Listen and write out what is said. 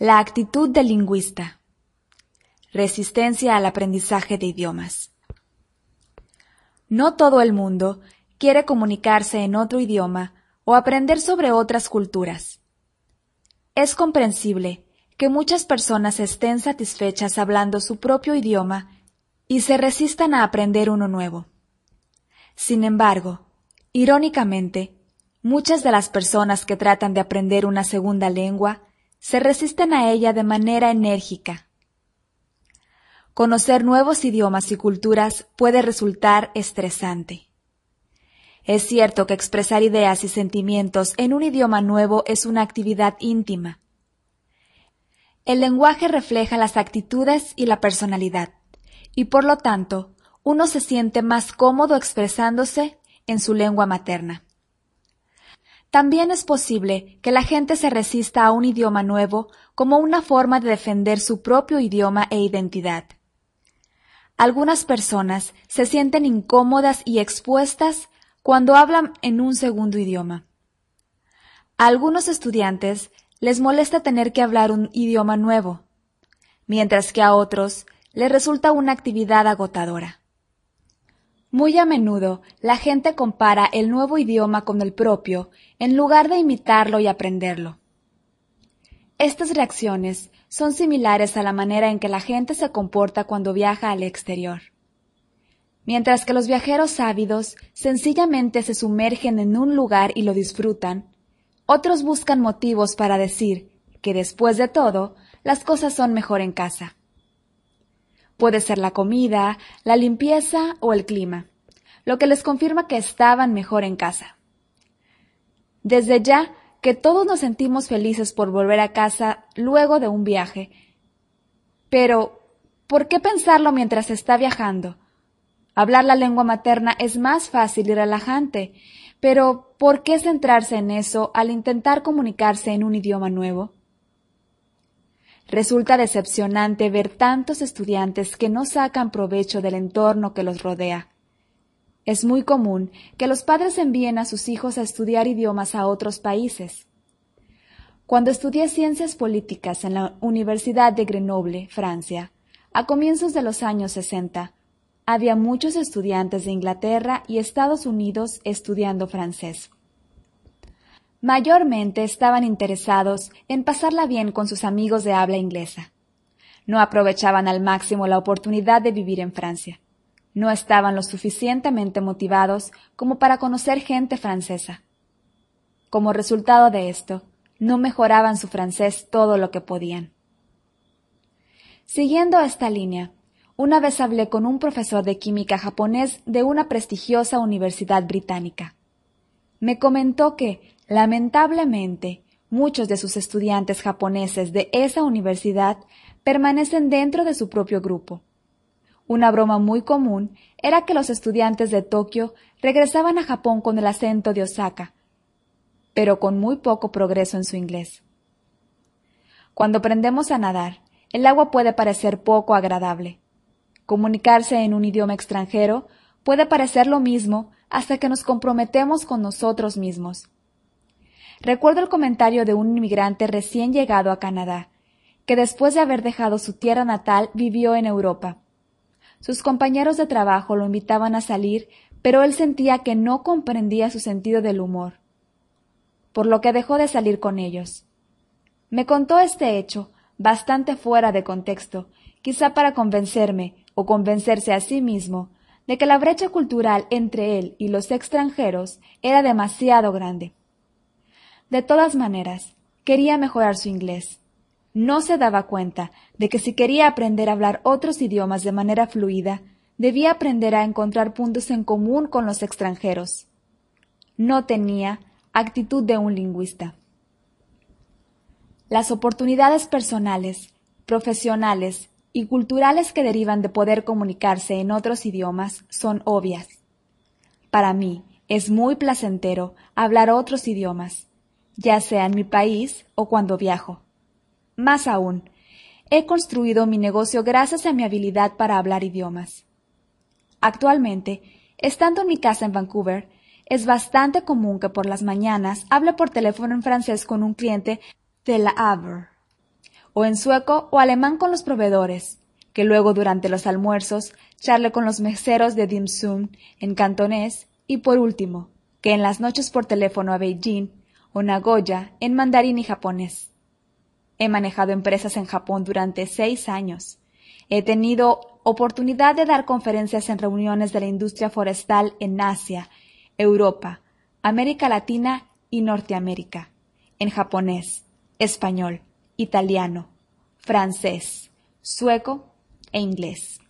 La actitud del lingüista. Resistencia al aprendizaje de idiomas. No todo el mundo quiere comunicarse en otro idioma o aprender sobre otras culturas. Es comprensible que muchas personas estén satisfechas hablando su propio idioma y se resistan a aprender uno nuevo. Sin embargo, irónicamente, muchas de las personas que tratan de aprender una segunda lengua se resisten a ella de manera enérgica. Conocer nuevos idiomas y culturas puede resultar estresante. Es cierto que expresar ideas y sentimientos en un idioma nuevo es una actividad íntima. El lenguaje refleja las actitudes y la personalidad, y por lo tanto, uno se siente más cómodo expresándose en su lengua materna. También es posible que la gente se resista a un idioma nuevo como una forma de defender su propio idioma e identidad. Algunas personas se sienten incómodas y expuestas cuando hablan en un segundo idioma. A algunos estudiantes les molesta tener que hablar un idioma nuevo, mientras que a otros les resulta una actividad agotadora. Muy a menudo la gente compara el nuevo idioma con el propio en lugar de imitarlo y aprenderlo. Estas reacciones son similares a la manera en que la gente se comporta cuando viaja al exterior. Mientras que los viajeros ávidos sencillamente se sumergen en un lugar y lo disfrutan, otros buscan motivos para decir que después de todo, las cosas son mejor en casa. Puede ser la comida, la limpieza o el clima, lo que les confirma que estaban mejor en casa. Desde ya que todos nos sentimos felices por volver a casa luego de un viaje. Pero, ¿por qué pensarlo mientras está viajando? Hablar la lengua materna es más fácil y relajante, pero ¿por qué centrarse en eso al intentar comunicarse en un idioma nuevo? Resulta decepcionante ver tantos estudiantes que no sacan provecho del entorno que los rodea. Es muy común que los padres envíen a sus hijos a estudiar idiomas a otros países. Cuando estudié ciencias políticas en la Universidad de Grenoble, Francia, a comienzos de los años 60, había muchos estudiantes de Inglaterra y Estados Unidos estudiando francés. Mayormente estaban interesados en pasarla bien con sus amigos de habla inglesa. No aprovechaban al máximo la oportunidad de vivir en Francia. No estaban lo suficientemente motivados como para conocer gente francesa. Como resultado de esto, no mejoraban su francés todo lo que podían. Siguiendo esta línea, una vez hablé con un profesor de química japonés de una prestigiosa universidad británica. Me comentó que, Lamentablemente, muchos de sus estudiantes japoneses de esa universidad permanecen dentro de su propio grupo. Una broma muy común era que los estudiantes de Tokio regresaban a Japón con el acento de Osaka, pero con muy poco progreso en su inglés. Cuando aprendemos a nadar, el agua puede parecer poco agradable. Comunicarse en un idioma extranjero puede parecer lo mismo hasta que nos comprometemos con nosotros mismos. Recuerdo el comentario de un inmigrante recién llegado a Canadá, que después de haber dejado su tierra natal vivió en Europa. Sus compañeros de trabajo lo invitaban a salir, pero él sentía que no comprendía su sentido del humor, por lo que dejó de salir con ellos. Me contó este hecho, bastante fuera de contexto, quizá para convencerme, o convencerse a sí mismo, de que la brecha cultural entre él y los extranjeros era demasiado grande. De todas maneras, quería mejorar su inglés. No se daba cuenta de que si quería aprender a hablar otros idiomas de manera fluida, debía aprender a encontrar puntos en común con los extranjeros. No tenía actitud de un lingüista. Las oportunidades personales, profesionales y culturales que derivan de poder comunicarse en otros idiomas son obvias. Para mí es muy placentero hablar otros idiomas, ya sea en mi país o cuando viajo. Más aún, he construido mi negocio gracias a mi habilidad para hablar idiomas. Actualmente, estando en mi casa en Vancouver, es bastante común que por las mañanas hable por teléfono en francés con un cliente de la Havre, o en sueco o alemán con los proveedores, que luego durante los almuerzos charle con los meseros de dim sum en cantonés y por último, que en las noches por teléfono a Beijing o Nagoya en mandarín y japonés. He manejado empresas en Japón durante seis años. He tenido oportunidad de dar conferencias en reuniones de la industria forestal en Asia, Europa, América Latina y Norteamérica, en japonés, español, italiano, francés, sueco e inglés.